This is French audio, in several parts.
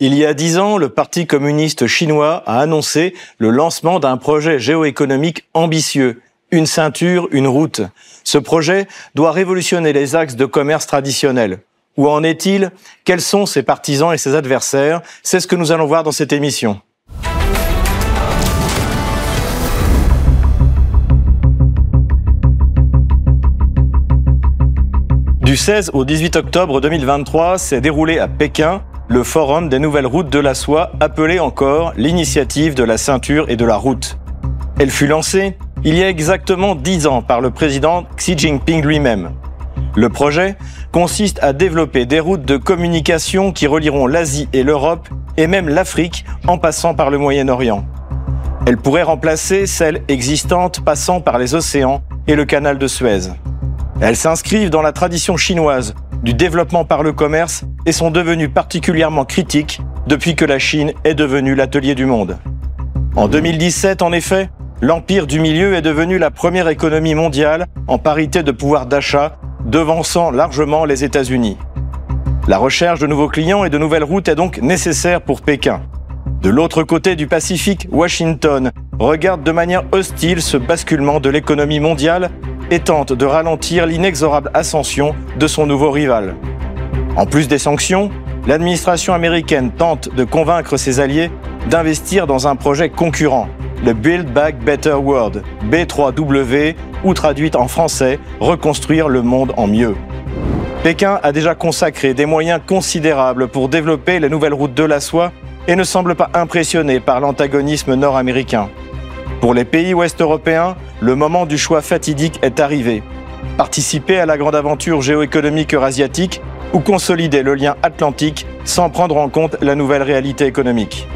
Il y a dix ans, le Parti communiste chinois a annoncé le lancement d'un projet géoéconomique ambitieux, une ceinture, une route. Ce projet doit révolutionner les axes de commerce traditionnels. Où en est-il? Quels sont ses partisans et ses adversaires? C'est ce que nous allons voir dans cette émission. Du 16 au 18 octobre 2023 s'est déroulé à Pékin le Forum des nouvelles routes de la soie, appelé encore l'initiative de la ceinture et de la route. Elle fut lancée il y a exactement dix ans par le président Xi Jinping lui-même. Le projet consiste à développer des routes de communication qui relieront l'Asie et l'Europe et même l'Afrique en passant par le Moyen-Orient. Elle pourrait remplacer celles existantes passant par les océans et le canal de Suez. Elles s'inscrivent dans la tradition chinoise du développement par le commerce et sont devenues particulièrement critiques depuis que la Chine est devenue l'atelier du monde. En 2017, en effet, l'Empire du Milieu est devenu la première économie mondiale en parité de pouvoir d'achat, devançant largement les États-Unis. La recherche de nouveaux clients et de nouvelles routes est donc nécessaire pour Pékin. De l'autre côté du Pacifique, Washington regarde de manière hostile ce basculement de l'économie mondiale et tente de ralentir l'inexorable ascension de son nouveau rival. En plus des sanctions, l'administration américaine tente de convaincre ses alliés d'investir dans un projet concurrent, le Build Back Better World, B3W, ou traduite en français, Reconstruire le monde en mieux. Pékin a déjà consacré des moyens considérables pour développer les nouvelles routes de la soie et ne semble pas impressionné par l'antagonisme nord-américain. Pour les pays ouest-européens, le moment du choix fatidique est arrivé. Participer à la grande aventure géoéconomique eurasiatique ou consolider le lien atlantique sans prendre en compte la nouvelle réalité économique.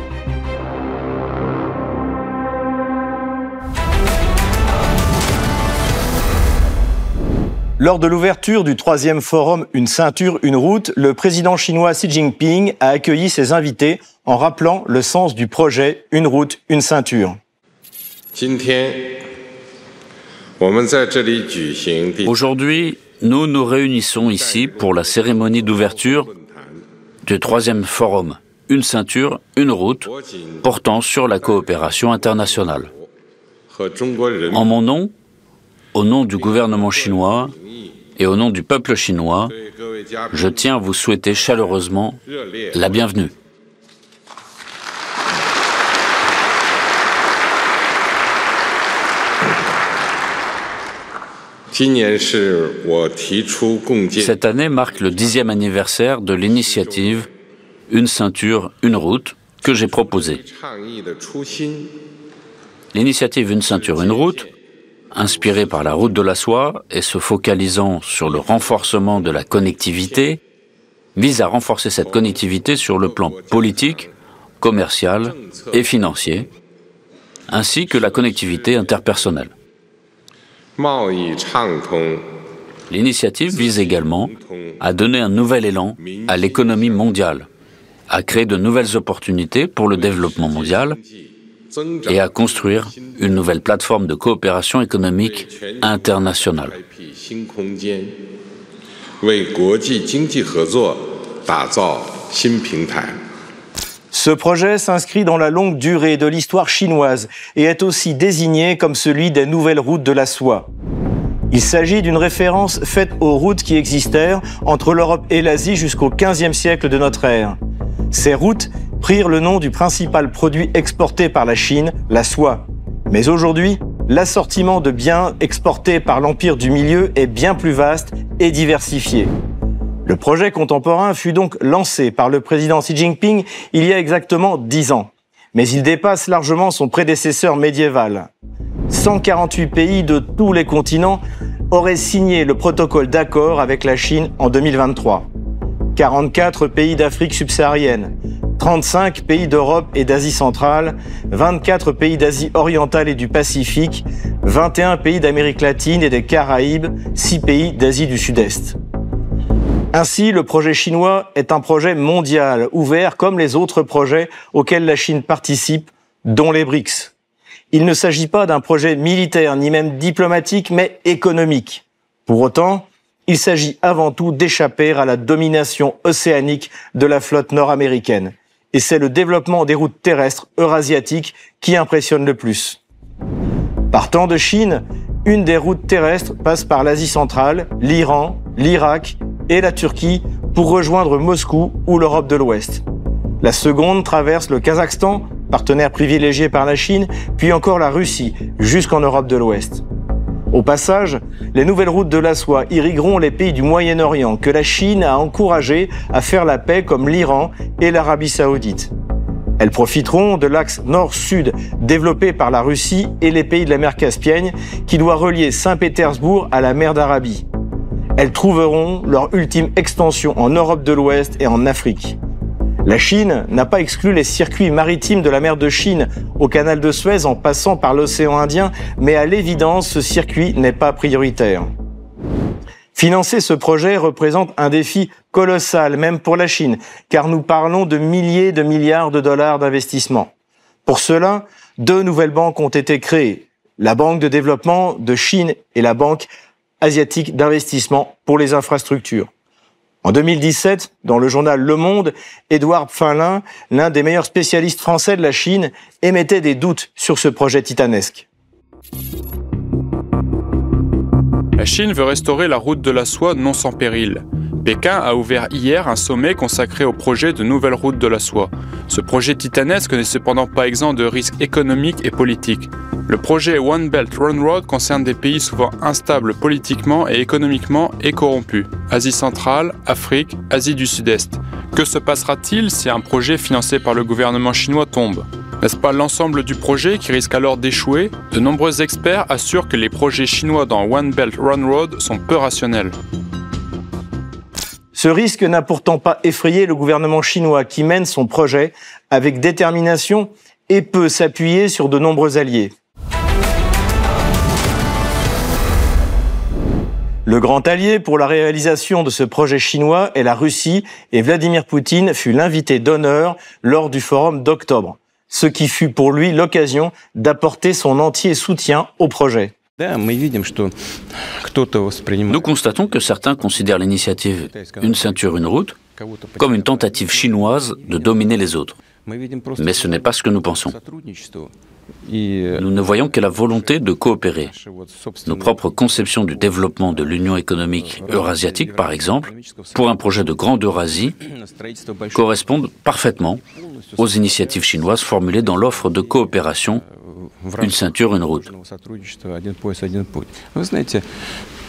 Lors de l'ouverture du troisième forum Une ceinture, une route, le président chinois Xi Jinping a accueilli ses invités en rappelant le sens du projet Une route, une ceinture. Aujourd'hui, nous nous réunissons ici pour la cérémonie d'ouverture du troisième forum Une ceinture, une route portant sur la coopération internationale. En mon nom, au nom du gouvernement chinois et au nom du peuple chinois, je tiens à vous souhaiter chaleureusement la bienvenue. Cette année marque le dixième anniversaire de l'initiative Une ceinture, une route que j'ai proposée. L'initiative Une ceinture, une route, inspirée par la route de la soie et se focalisant sur le renforcement de la connectivité, vise à renforcer cette connectivité sur le plan politique, commercial et financier, ainsi que la connectivité interpersonnelle. L'initiative vise également à donner un nouvel élan à l'économie mondiale, à créer de nouvelles opportunités pour le développement mondial et à construire une nouvelle plateforme de coopération économique internationale. Ce projet s'inscrit dans la longue durée de l'histoire chinoise et est aussi désigné comme celui des nouvelles routes de la soie. Il s'agit d'une référence faite aux routes qui existèrent entre l'Europe et l'Asie jusqu'au XVe siècle de notre ère. Ces routes prirent le nom du principal produit exporté par la Chine, la soie. Mais aujourd'hui, l'assortiment de biens exportés par l'Empire du Milieu est bien plus vaste et diversifié. Le projet contemporain fut donc lancé par le président Xi Jinping il y a exactement dix ans. Mais il dépasse largement son prédécesseur médiéval. 148 pays de tous les continents auraient signé le protocole d'accord avec la Chine en 2023. 44 pays d'Afrique subsaharienne, 35 pays d'Europe et d'Asie centrale, 24 pays d'Asie orientale et du Pacifique, 21 pays d'Amérique latine et des Caraïbes, 6 pays d'Asie du Sud-Est. Ainsi, le projet chinois est un projet mondial, ouvert comme les autres projets auxquels la Chine participe, dont les BRICS. Il ne s'agit pas d'un projet militaire ni même diplomatique, mais économique. Pour autant, il s'agit avant tout d'échapper à la domination océanique de la flotte nord-américaine et c'est le développement des routes terrestres eurasiatiques qui impressionne le plus. Partant de Chine, une des routes terrestres passe par l'Asie centrale, l'Iran, l'Irak et la Turquie pour rejoindre Moscou ou l'Europe de l'Ouest. La seconde traverse le Kazakhstan, partenaire privilégié par la Chine, puis encore la Russie, jusqu'en Europe de l'Ouest. Au passage, les nouvelles routes de la soie irrigueront les pays du Moyen-Orient que la Chine a encouragés à faire la paix comme l'Iran et l'Arabie saoudite. Elles profiteront de l'axe nord-sud développé par la Russie et les pays de la mer Caspienne qui doit relier Saint-Pétersbourg à la mer d'Arabie. Elles trouveront leur ultime extension en Europe de l'Ouest et en Afrique. La Chine n'a pas exclu les circuits maritimes de la mer de Chine au canal de Suez en passant par l'océan Indien, mais à l'évidence, ce circuit n'est pas prioritaire. Financer ce projet représente un défi colossal, même pour la Chine, car nous parlons de milliers de milliards de dollars d'investissement. Pour cela, deux nouvelles banques ont été créées, la Banque de développement de Chine et la Banque asiatique d'investissement pour les infrastructures. En 2017, dans le journal Le Monde, Édouard Finlin, l'un des meilleurs spécialistes français de la Chine, émettait des doutes sur ce projet titanesque. La Chine veut restaurer la route de la soie non sans péril. Pékin a ouvert hier un sommet consacré au projet de nouvelle route de la soie. Ce projet titanesque n'est cependant pas exempt de risques économiques et politiques. Le projet One Belt One Road concerne des pays souvent instables politiquement et économiquement et corrompus. Asie centrale, Afrique, Asie du Sud-Est. Que se passera-t-il si un projet financé par le gouvernement chinois tombe? N'est-ce pas l'ensemble du projet qui risque alors d'échouer? De nombreux experts assurent que les projets chinois dans One Belt One Road sont peu rationnels. Ce risque n'a pourtant pas effrayé le gouvernement chinois qui mène son projet avec détermination et peut s'appuyer sur de nombreux alliés. Le grand allié pour la réalisation de ce projet chinois est la Russie et Vladimir Poutine fut l'invité d'honneur lors du forum d'octobre, ce qui fut pour lui l'occasion d'apporter son entier soutien au projet. Nous constatons que certains considèrent l'initiative Une ceinture, une route comme une tentative chinoise de dominer les autres. Mais ce n'est pas ce que nous pensons. Nous ne voyons que la volonté de coopérer. Nos propres conceptions du développement de l'Union économique eurasiatique, par exemple, pour un projet de Grande Eurasie, correspondent parfaitement aux initiatives chinoises formulées dans l'offre de coopération Une ceinture, une route.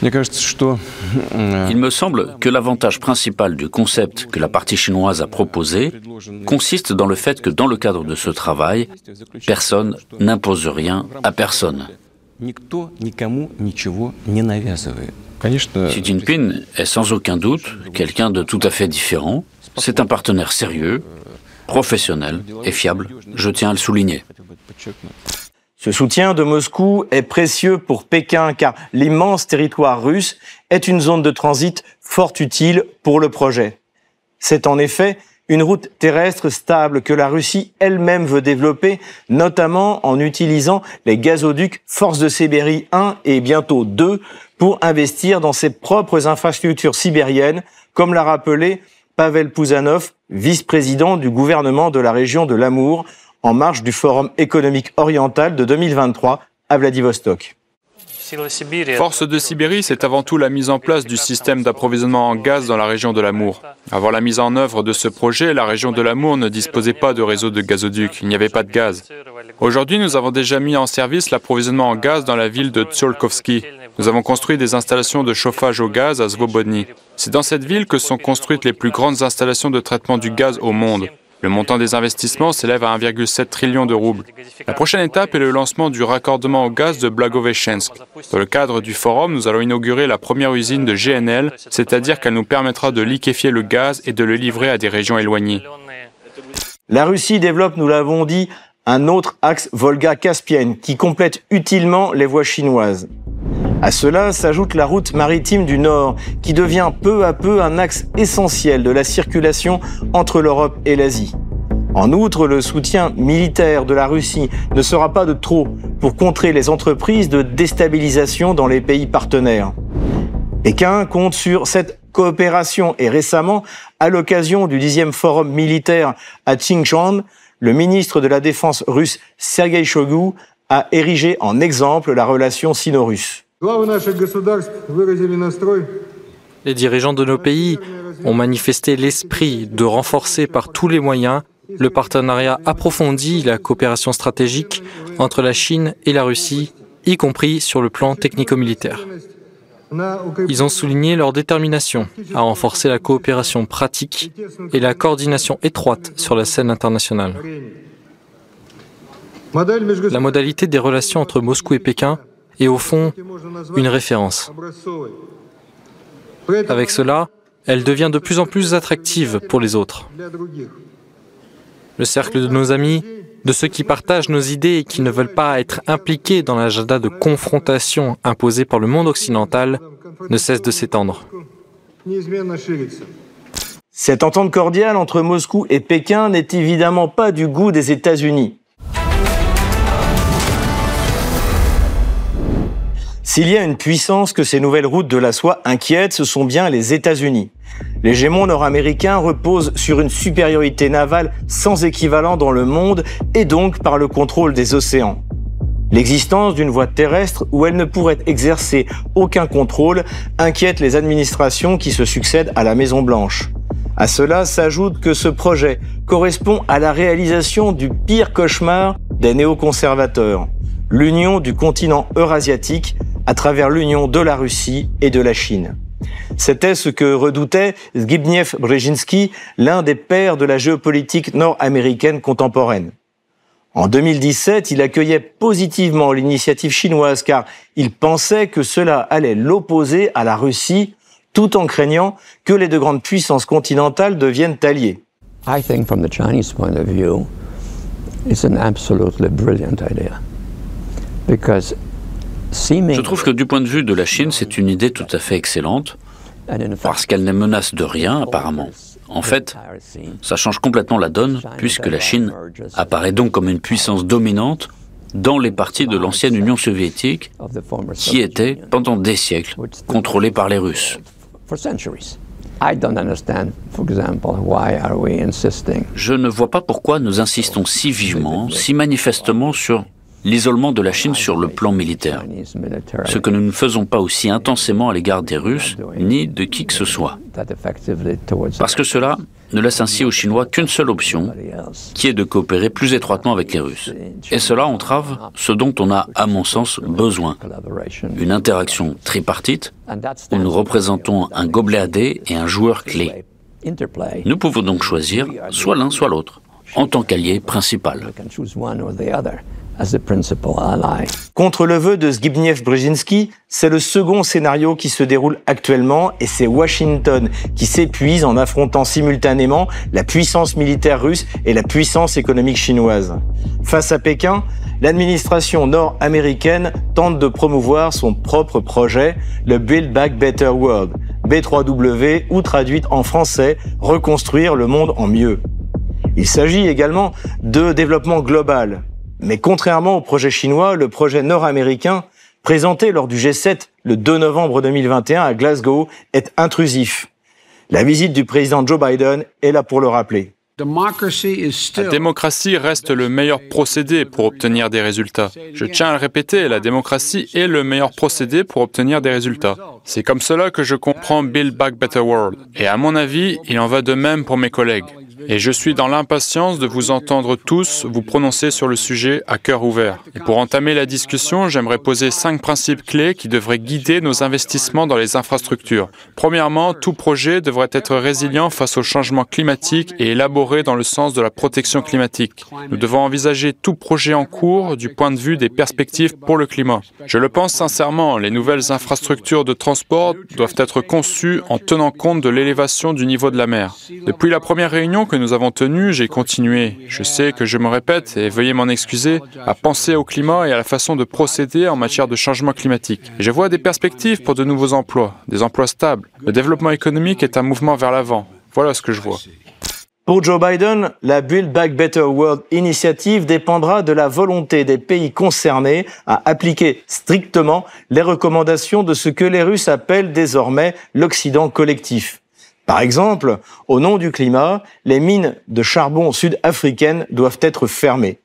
Il me semble que l'avantage principal du concept que la partie chinoise a proposé consiste dans le fait que dans le cadre de ce travail, personne n'impose rien à personne. Xi Jinping est sans aucun doute quelqu'un de tout à fait différent. C'est un partenaire sérieux, professionnel et fiable, je tiens à le souligner. Ce soutien de Moscou est précieux pour Pékin car l'immense territoire russe est une zone de transit fort utile pour le projet. C'est en effet une route terrestre stable que la Russie elle-même veut développer, notamment en utilisant les gazoducs Force de Sibérie 1 et bientôt 2 pour investir dans ses propres infrastructures sibériennes, comme l'a rappelé Pavel Pouzanov, vice-président du gouvernement de la région de l'Amour, en marge du Forum économique oriental de 2023 à Vladivostok. Force de Sibérie, c'est avant tout la mise en place du système d'approvisionnement en gaz dans la région de l'Amour. Avant la mise en œuvre de ce projet, la région de l'Amour ne disposait pas de réseau de gazoduc, il n'y avait pas de gaz. Aujourd'hui, nous avons déjà mis en service l'approvisionnement en gaz dans la ville de Tsiolkovsky. Nous avons construit des installations de chauffage au gaz à Svobodny. C'est dans cette ville que sont construites les plus grandes installations de traitement du gaz au monde. Le montant des investissements s'élève à 1,7 trillion de roubles. La prochaine étape est le lancement du raccordement au gaz de Blagoveshchensk. Dans le cadre du forum, nous allons inaugurer la première usine de GNL, c'est-à-dire qu'elle nous permettra de liquéfier le gaz et de le livrer à des régions éloignées. La Russie développe, nous l'avons dit, un autre axe Volga-Caspienne qui complète utilement les voies chinoises. À cela s'ajoute la route maritime du Nord, qui devient peu à peu un axe essentiel de la circulation entre l'Europe et l'Asie. En outre, le soutien militaire de la Russie ne sera pas de trop pour contrer les entreprises de déstabilisation dans les pays partenaires. Pékin compte sur cette coopération et récemment, à l'occasion du 10e forum militaire à Xinjiang, le ministre de la Défense russe Sergei Shoigu a érigé en exemple la relation sino-russe. Les dirigeants de nos pays ont manifesté l'esprit de renforcer par tous les moyens le partenariat approfondi, la coopération stratégique entre la Chine et la Russie, y compris sur le plan technico-militaire. Ils ont souligné leur détermination à renforcer la coopération pratique et la coordination étroite sur la scène internationale. La modalité des relations entre Moscou et Pékin est au fond une référence. Avec cela, elle devient de plus en plus attractive pour les autres. Le cercle de nos amis, de ceux qui partagent nos idées et qui ne veulent pas être impliqués dans l'agenda de confrontation imposé par le monde occidental, ne cesse de s'étendre. Cette entente cordiale entre Moscou et Pékin n'est évidemment pas du goût des États-Unis. S'il y a une puissance que ces nouvelles routes de la soie inquiètent, ce sont bien les États-Unis. L'hégémon nord-américain repose sur une supériorité navale sans équivalent dans le monde et donc par le contrôle des océans. L'existence d'une voie terrestre où elle ne pourrait exercer aucun contrôle inquiète les administrations qui se succèdent à la Maison Blanche. À cela s'ajoute que ce projet correspond à la réalisation du pire cauchemar des néoconservateurs, l'union du continent eurasiatique à travers l'union de la Russie et de la Chine. C'était ce que redoutait Zbigniew Brzezinski, l'un des pères de la géopolitique nord-américaine contemporaine. En 2017, il accueillait positivement l'initiative chinoise car il pensait que cela allait l'opposer à la Russie tout en craignant que les deux grandes puissances continentales deviennent alliées. The Chinese point of view, it's je trouve que du point de vue de la Chine, c'est une idée tout à fait excellente, parce qu'elle n'est menace de rien apparemment. En fait, ça change complètement la donne, puisque la Chine apparaît donc comme une puissance dominante dans les parties de l'ancienne Union soviétique, qui étaient, pendant des siècles, contrôlées par les Russes. Je ne vois pas pourquoi nous insistons si vivement, si manifestement sur l'isolement de la Chine sur le plan militaire, ce que nous ne faisons pas aussi intensément à l'égard des Russes ni de qui que ce soit. Parce que cela ne laisse ainsi aux Chinois qu'une seule option, qui est de coopérer plus étroitement avec les Russes. Et cela entrave ce dont on a, à mon sens, besoin. Une interaction tripartite, où nous représentons un gobelet à dés et un joueur clé. Nous pouvons donc choisir soit l'un, soit l'autre, en tant qu'allié principal. Contre le vœu de Zbigniew Brzezinski, c'est le second scénario qui se déroule actuellement et c'est Washington qui s'épuise en affrontant simultanément la puissance militaire russe et la puissance économique chinoise. Face à Pékin, l'administration nord-américaine tente de promouvoir son propre projet, le Build Back Better World, B3W ou traduite en français, reconstruire le monde en mieux. Il s'agit également de développement global, mais contrairement au projet chinois, le projet nord-américain, présenté lors du G7 le 2 novembre 2021 à Glasgow, est intrusif. La visite du président Joe Biden est là pour le rappeler. La démocratie reste le meilleur procédé pour obtenir des résultats. Je tiens à le répéter, la démocratie est le meilleur procédé pour obtenir des résultats. C'est comme cela que je comprends Build Back Better World. Et à mon avis, il en va de même pour mes collègues. Et je suis dans l'impatience de vous entendre tous vous prononcer sur le sujet à cœur ouvert. Et pour entamer la discussion, j'aimerais poser cinq principes clés qui devraient guider nos investissements dans les infrastructures. Premièrement, tout projet devrait être résilient face au changement climatique et élaboré dans le sens de la protection climatique. Nous devons envisager tout projet en cours du point de vue des perspectives pour le climat. Je le pense sincèrement, les nouvelles infrastructures de transport doivent être conçues en tenant compte de l'élévation du niveau de la mer. Depuis la première réunion que nous avons tenue, j'ai continué, je sais que je me répète et veuillez m'en excuser, à penser au climat et à la façon de procéder en matière de changement climatique. je vois des perspectives pour de nouveaux emplois, des emplois stables. Le développement économique est un mouvement vers l'avant. Voilà ce que je vois. Pour Joe Biden, la Build Back Better World Initiative dépendra de la volonté des pays concernés à appliquer strictement les recommandations de ce que les Russes appellent désormais l'Occident collectif. Par exemple, au nom du climat, les mines de charbon sud-africaines doivent être fermées.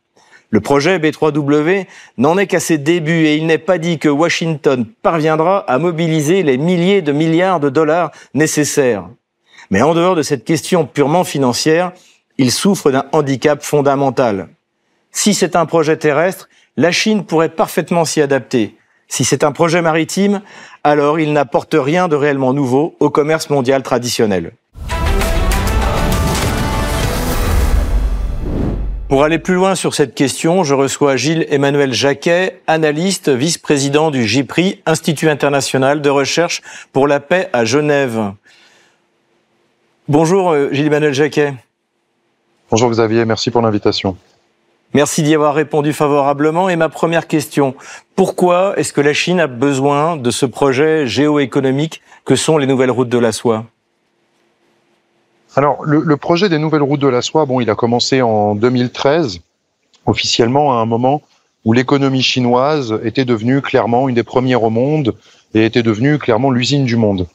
Le projet B3W n'en est qu'à ses débuts et il n'est pas dit que Washington parviendra à mobiliser les milliers de milliards de dollars nécessaires. Mais en dehors de cette question purement financière, il souffre d'un handicap fondamental. Si c'est un projet terrestre, la Chine pourrait parfaitement s'y adapter. Si c'est un projet maritime, alors il n'apporte rien de réellement nouveau au commerce mondial traditionnel. Pour aller plus loin sur cette question, je reçois Gilles Emmanuel Jacquet, analyste, vice-président du GIPRI, Institut international de recherche pour la paix à Genève. Bonjour euh, Gilles-Emmanuel Jacquet. Bonjour Xavier, merci pour l'invitation. Merci d'y avoir répondu favorablement. Et ma première question, pourquoi est-ce que la Chine a besoin de ce projet géoéconomique que sont les nouvelles routes de la soie? Alors, le, projet des nouvelles routes de la soie, bon, il a commencé en 2013, officiellement à un moment où l'économie chinoise était devenue clairement une des premières au monde et était devenue clairement l'usine du monde.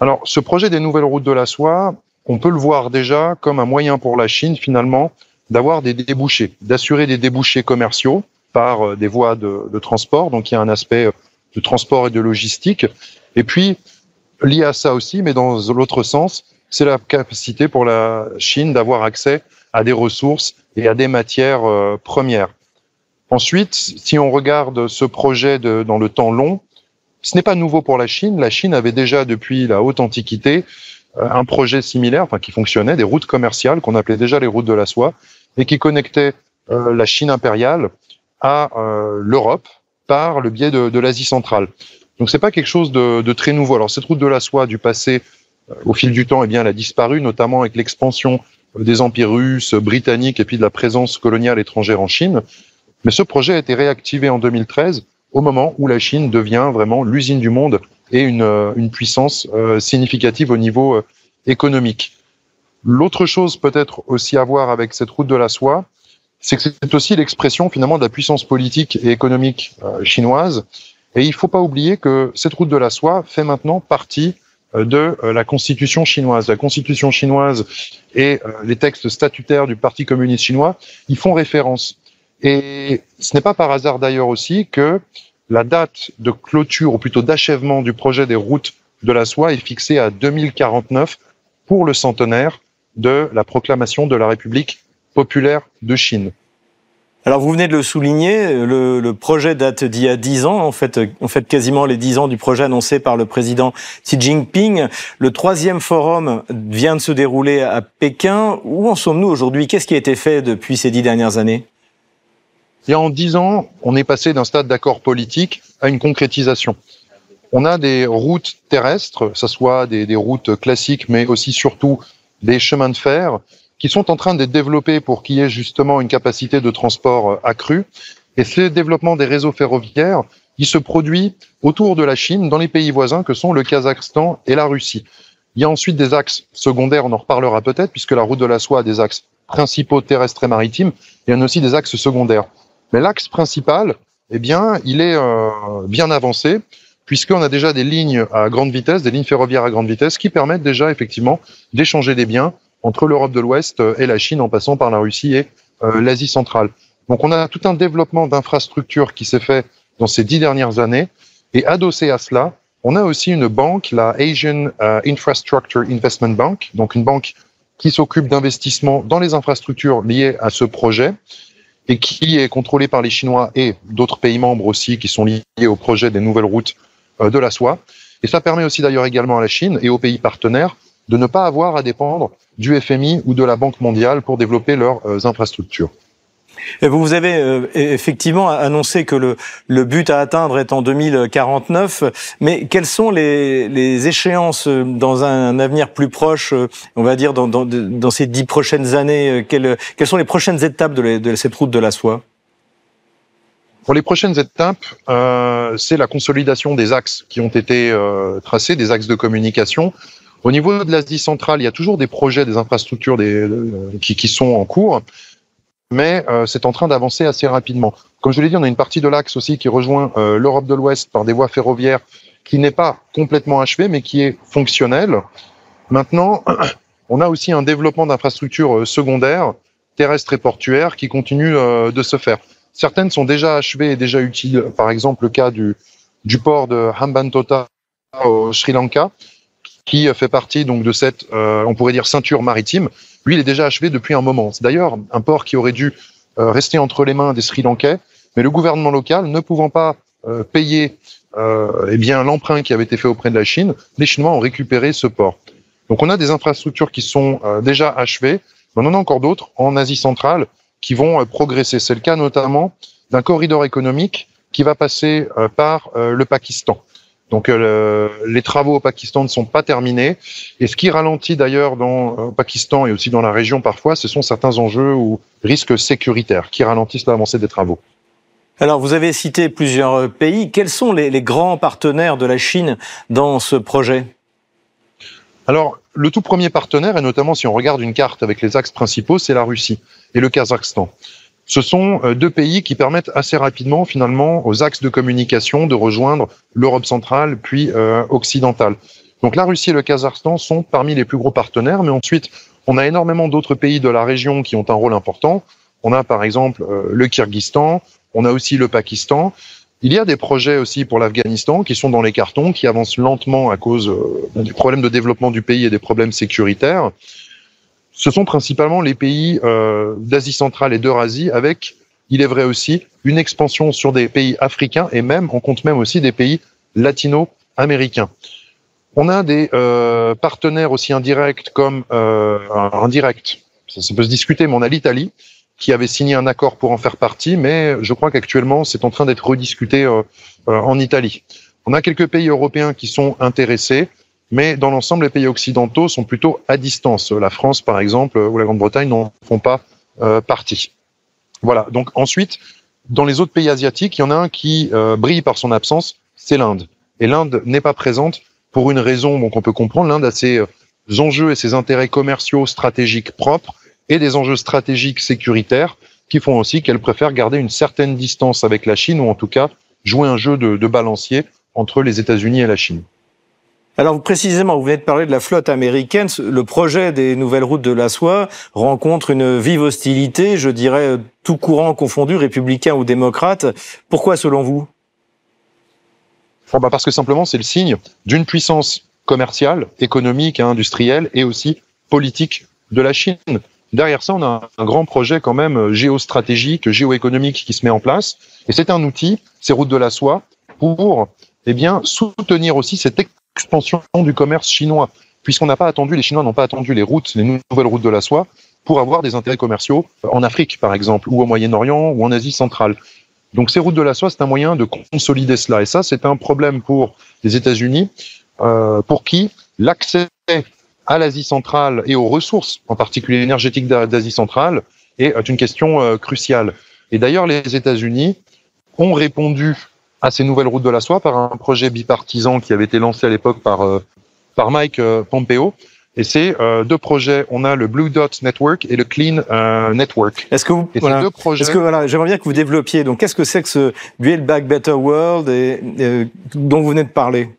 Alors, ce projet des nouvelles routes de la soie, on peut le voir déjà comme un moyen pour la Chine, finalement, d'avoir des débouchés, d'assurer des débouchés commerciaux par euh, des voies de, transport. Donc, il y a un aspect euh, de transport et de logistique. Et puis, lié à ça aussi, mais dans l'autre sens, c'est la capacité pour la Chine d'avoir accès à des ressources et à des matières euh, premières. Ensuite, si on regarde ce projet de, dans le temps long, ce n'est pas nouveau pour la Chine. La Chine avait déjà depuis la haute antiquité un projet similaire, enfin qui fonctionnait, des routes commerciales qu'on appelait déjà les routes de la soie, et qui connectaient euh, la Chine impériale à euh, l'Europe par le biais de, de l'Asie centrale. Donc c'est pas quelque chose de, de, très nouveau. Alors cette route de la soie du passé, au fil du temps, eh bien, elle a disparu, notamment avec l'expansion des empires russes, britanniques et puis de la présence coloniale étrangère en Chine. Mais ce projet a été réactivé en 2013 au moment où la Chine devient vraiment l'usine du monde et une, euh, une puissance euh, significative au niveau euh, économique. L'autre chose peut-être aussi à voir avec cette route de la soie, c'est que c'est aussi l'expression finalement de la puissance politique et économique chinoise. Et il ne faut pas oublier que cette route de la soie fait maintenant partie de la constitution chinoise. La constitution chinoise et les textes statutaires du Parti communiste chinois y font référence. Et ce n'est pas par hasard d'ailleurs aussi que la date de clôture, ou plutôt d'achèvement du projet des routes de la soie est fixée à 2049 pour le centenaire de la proclamation de la République populaire de Chine. Alors vous venez de le souligner, le, projet date d'il y a dix ans, en fait, en fait quasiment les dix ans du projet annoncé par le président Xi Jinping. Le troisième forum vient de se dérouler à Pékin. Où en sommes-nous aujourd'hui? Qu'est-ce qui a été fait depuis ces dix dernières années? A en dix ans, on est passé d'un stade d'accord politique à une concrétisation. On a des routes terrestres, que ce soit des, routes classiques, mais aussi surtout des chemins de fer, qui sont en train d'être développés pour qu'il y ait justement une capacité de transport euh, accrue. Et ce développement des réseaux ferroviaires, il se produit autour de la Chine, dans les pays voisins que sont le Kazakhstan et la Russie. Il y a ensuite des axes secondaires, on en reparlera peut-être, puisque la route de la soie a des axes principaux terrestres et maritimes, il y a aussi des axes secondaires. Mais l'axe principal, eh bien, il est euh, bien avancé puisqu'on a déjà des lignes à grande vitesse, des lignes ferroviaires à grande vitesse qui permettent déjà effectivement d'échanger des biens entre l'Europe de l'Ouest et la Chine en passant par la Russie et euh, l'Asie centrale. Donc on a tout un développement d'infrastructures qui s'est fait dans ces dix dernières années et adossé à cela, on a aussi une banque, la Asian euh, Infrastructure Investment Bank, donc une banque qui s'occupe d'investissement dans les infrastructures liées à ce projet et qui est contrôlé par les Chinois et d'autres pays membres aussi qui sont liés au projet des nouvelles routes euh, de la soie. Et ça permet aussi d'ailleurs également à la Chine et aux pays partenaires de ne pas avoir à dépendre du FMI ou de la Banque mondiale pour développer leurs euh, infrastructures. Vous avez euh, effectivement annoncé que le, le, but à atteindre est en 2049, mais quelles sont les, les échéances euh, dans un, avenir plus proche, euh, on va dire dans, dans, dans ces dix prochaines années quelles, quelles, sont les prochaines étapes de, de, cette route de la soie? Pour les prochaines étapes, euh, c'est la consolidation des axes qui ont été euh, tracés, des axes de communication. Au niveau de l'Asie centrale, il y a toujours des projets, des infrastructures des, qui, qui, sont en cours, mais euh, c'est en train d'avancer assez rapidement. Comme je l'ai dit, on a une partie de l'axe aussi qui rejoint euh, l'Europe de l'Ouest par des voies ferroviaires qui n'est pas complètement achevée, mais qui est fonctionnelle. Maintenant, on a aussi un développement d'infrastructures euh, secondaires, terrestres et portuaires, qui continue de se faire. Certaines sont déjà achevées et déjà utiles. Par exemple, le cas du, du port de Hambantota au Sri Lanka, qui fait partie donc de cette, euh, on pourrait dire, ceinture maritime. Lui, il est déjà achevé depuis un moment. C'est d'ailleurs un port qui aurait dû euh, rester entre les mains des Sri Lankais, mais le gouvernement local, ne pouvant pas euh, payer eh bien l'emprunt qui avait été fait auprès de la Chine, les Chinois ont récupéré ce port. Donc on a des infrastructures qui sont déjà achevées, mais on en a encore d'autres en Asie centrale qui vont progresser. C'est le cas notamment d'un corridor économique qui va passer par le Pakistan. Donc euh, les travaux au Pakistan ne sont pas terminés. Et ce qui ralentit d'ailleurs dans au Pakistan et aussi dans la région parfois, ce sont certains enjeux ou risques sécuritaires qui ralentissent l'avancée des travaux. Alors vous avez cité plusieurs pays. Quels sont les, les grands partenaires de la Chine dans ce projet? Alors le tout premier partenaire, et notamment si on regarde une carte avec les axes principaux, c'est la Russie et le Kazakhstan ce sont euh, deux pays qui permettent assez rapidement, finalement, aux axes de communication de rejoindre l'Europe centrale puis euh, occidentale. Donc la Russie et le Kazakhstan sont parmi les plus gros partenaires, mais ensuite, on a énormément d'autres pays de la région qui ont un rôle important. On a par exemple euh, le Kyrgyzstan, on a aussi le Pakistan. Il y a des projets aussi pour l'Afghanistan qui sont dans les cartons, qui avancent lentement à cause du problème de développement du pays et des problèmes sécuritaires ce sont principalement les pays euh, d'Asie centrale et d'Eurasie, avec, il est vrai aussi, une expansion sur des pays africains et même, on compte même aussi des pays latino-américains. On a des euh, partenaires aussi indirects comme euh, indirects, ça, peut se discuter, mais on a l'Italie qui avait signé un accord pour en faire partie, mais je crois qu'actuellement c'est en train d'être rediscuté euh, en Italie. On a quelques pays européens qui sont intéressés. Mais dans l'ensemble, les pays occidentaux sont plutôt à distance. La France, par exemple, ou la Grande-Bretagne n'en font pas euh, partie. Voilà. Donc ensuite, dans les autres pays asiatiques, il y en a un qui euh, brille par son absence, c'est l'Inde. Et l'Inde n'est pas présente pour une raison qu'on peut comprendre. L'Inde a ses euh, enjeux et ses intérêts commerciaux stratégiques propres et des enjeux stratégiques sécuritaires qui font aussi qu'elle préfère garder une certaine distance avec la Chine ou en tout cas jouer un jeu de, de balancier entre les États-Unis et la Chine. Alors précisément, vous venez de parler de la flotte américaine. Le projet des nouvelles routes de la soie rencontre une vive hostilité, je dirais tout courant confondu, républicain ou démocrate. Pourquoi selon vous? Bah Parce que simplement c'est le signe d'une puissance commerciale, économique industrielle et aussi politique de la Chine. Derrière ça, on a un grand projet quand même géostratégique, géoéconomique qui se met en place. Et c'est un outil, ces routes de la soie, pour eh bien, soutenir aussi cette expansion du commerce chinois, puisqu'on n'a pas attendu, les Chinois n'ont pas attendu les routes, les nouvelles routes de la soie, pour avoir des intérêts commerciaux en Afrique, par exemple, ou au Moyen-Orient, ou en Asie centrale. Donc ces routes de la soie, c'est un moyen de consolider cela. Et ça, c'est un problème pour les États-Unis, euh, pour qui l'accès à l'Asie centrale et aux ressources, en particulier énergétiques d'Asie centrale, est une question euh, cruciale. Et d'ailleurs, les États-Unis ont répondu à ces nouvelles routes de la soie par un projet bipartisan qui avait été lancé à l'époque par, euh, par Mike euh, Pompeo. Et c'est euh, deux projets. On a le Blue Dot Network et le Clean euh, Network. Est-ce que vous, voilà. deux projets... Est-ce que voilà, j'aimerais bien que vous développiez. Donc, qu'est-ce que c'est que ce Build Back Better World et, et, dont vous venez de parler?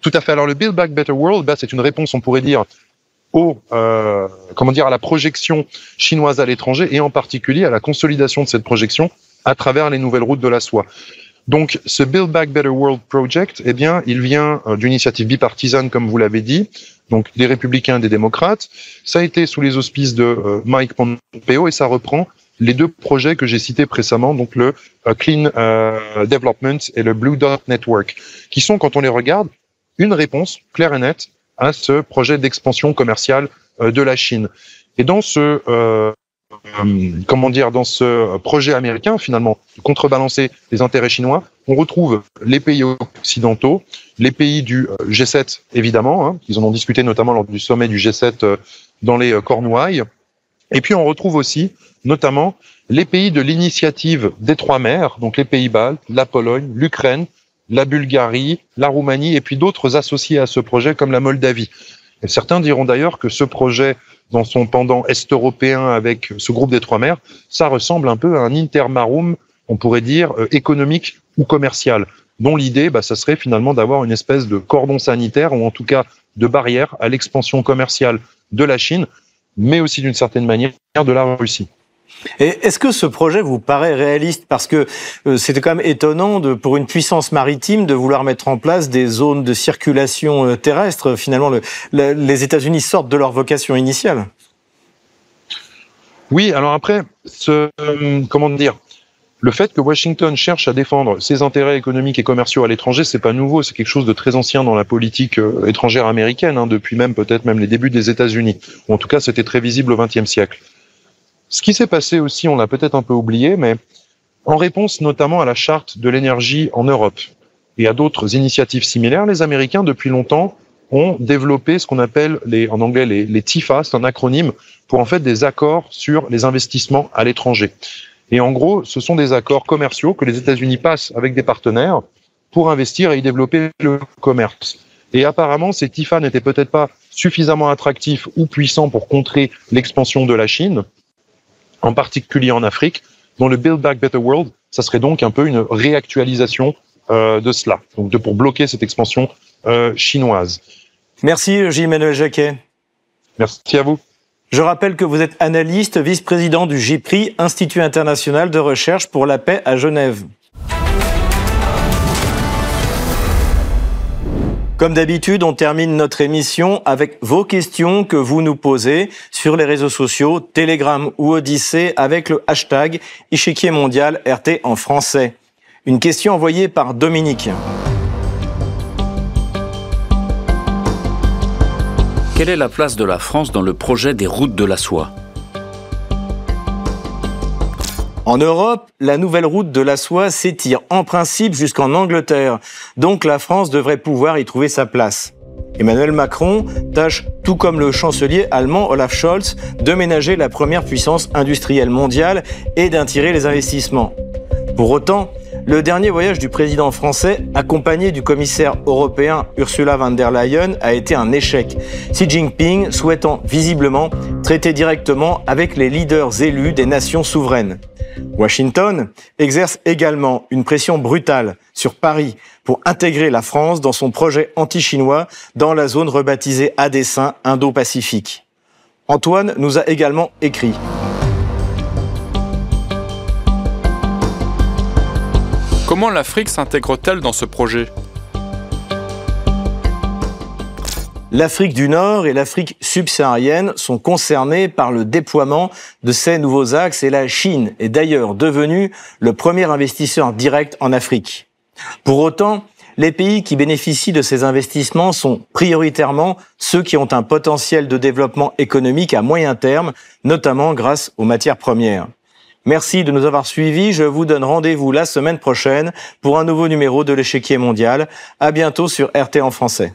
Tout à fait. Alors, le Build Back Better World, bah, c'est une réponse, on pourrait dire, au, euh, comment dire, à la projection chinoise à l'étranger et en particulier à la consolidation de cette projection à travers les nouvelles routes de la soie. Donc, ce Build Back Better World Project, eh bien, il vient euh, d'une initiative bipartisane, comme vous l'avez dit, donc des républicains des démocrates. Ça a été sous les auspices de euh, Mike Pompeo et ça reprend les deux projets que j'ai cités précédemment, donc le euh, Clean Development et le Blue Dot Network, qui sont, quand on les regarde, une réponse claire et nette à ce projet d'expansion commerciale de la Chine. Et dans ce comment dire, dans ce projet américain, finalement, contrebalancer les intérêts chinois, on retrouve les pays occidentaux, les pays du euh, G7, évidemment, hein, ils en ont discuté notamment lors du sommet du G7 euh, dans les Cornouailles, et puis on retrouve aussi, notamment, les pays de l'initiative des trois mers, donc les pays baltes, la Pologne, l'Ukraine, la Bulgarie, la Roumanie et puis d'autres associés à ce projet comme la Moldavie. Et certains diront d'ailleurs que ce projet, dans son pendant est-européen avec ce groupe des trois mers, ça ressemble un peu à un intermarum, on pourrait dire, euh, économique ou commercial, dont l'idée, bah, ça serait finalement d'avoir une espèce de cordon sanitaire ou en tout cas de barrière à l'expansion commerciale de la Chine, mais aussi d'une certaine manière de la Russie. Et est-ce que ce projet vous paraît réaliste? Parce que euh, c'était quand même étonnant pour une puissance maritime de vouloir mettre en place des zones de circulation euh, terrestre. Finalement, le, les États-Unis sortent de leur vocation initiale. Oui, alors après, euh, comment dire? Le fait que Washington cherche à défendre ses intérêts économiques et commerciaux à l'étranger, c'est pas nouveau, c'est quelque chose de très ancien dans la politique étrangère américaine, hein, depuis même peut-être même les débuts des États-Unis. En tout cas, c'était très visible au XXe siècle. Ce qui s'est passé aussi, on l'a peut-être un peu oublié, mais en réponse notamment à la charte de l'énergie en Europe et à d'autres initiatives similaires, les Américains, depuis longtemps, ont développé ce qu'on appelle les, en anglais les, les TIFA, c'est un acronyme pour en fait des accords sur les investissements à l'étranger. Et en gros, ce sont des accords commerciaux que les États-Unis passent avec des partenaires pour investir et y développer le commerce. Et apparemment, ces TIFA n'étaient peut-être pas suffisamment attractifs ou puissants pour contrer l'expansion de la Chine, en particulier en Afrique, dont le Build Back Better World, ça serait donc un peu une réactualisation euh, de cela, donc de, pour bloquer cette expansion euh, chinoise. Merci J-Emmanuel Jacquet. Merci à vous. Je rappelle que vous êtes analyste, vice-président du GIPRI, Institut international de recherche pour la paix à Genève. Comme d'habitude, on termine notre émission avec vos questions que vous nous posez sur les réseaux sociaux, Telegram ou Odyssée avec le hashtag Échiquier mondial RT en français. Une question envoyée par Dominique. Quelle est la place de la France dans le projet des routes de la soie? En Europe, la nouvelle route de la soie s'étire en principe jusqu'en Angleterre, donc la France devrait pouvoir y trouver sa place. Emmanuel Macron tâche, tout comme le chancelier allemand Olaf Scholz, de ménager la première puissance industrielle mondiale et d'attirer les investissements. Pour autant, le dernier voyage du président français, accompagné du commissaire européen Ursula von der Leyen, a été un échec. Xi Jinping souhaitant visiblement traiter directement avec les leaders élus des nations souveraines. Washington exerce également une pression brutale sur Paris pour intégrer la France dans son projet anti-chinois dans la zone rebaptisée à dessein Indo-Pacifique. Antoine nous a également écrit. Comment l'Afrique s'intègre-t-elle dans ce projet? L'Afrique du Nord et l'Afrique subsaharienne sont concernés par le déploiement de ces nouveaux axes et la Chine est d'ailleurs devenue le premier investisseur direct en Afrique. Pour autant, les pays qui bénéficient de ces investissements sont prioritairement ceux qui ont un potentiel de développement économique à moyen terme, notamment grâce aux matières premières. Merci de nous avoir suivis. Je vous donne rendez-vous la semaine prochaine pour un nouveau numéro de l'échiquier mondial. À bientôt sur RT en français.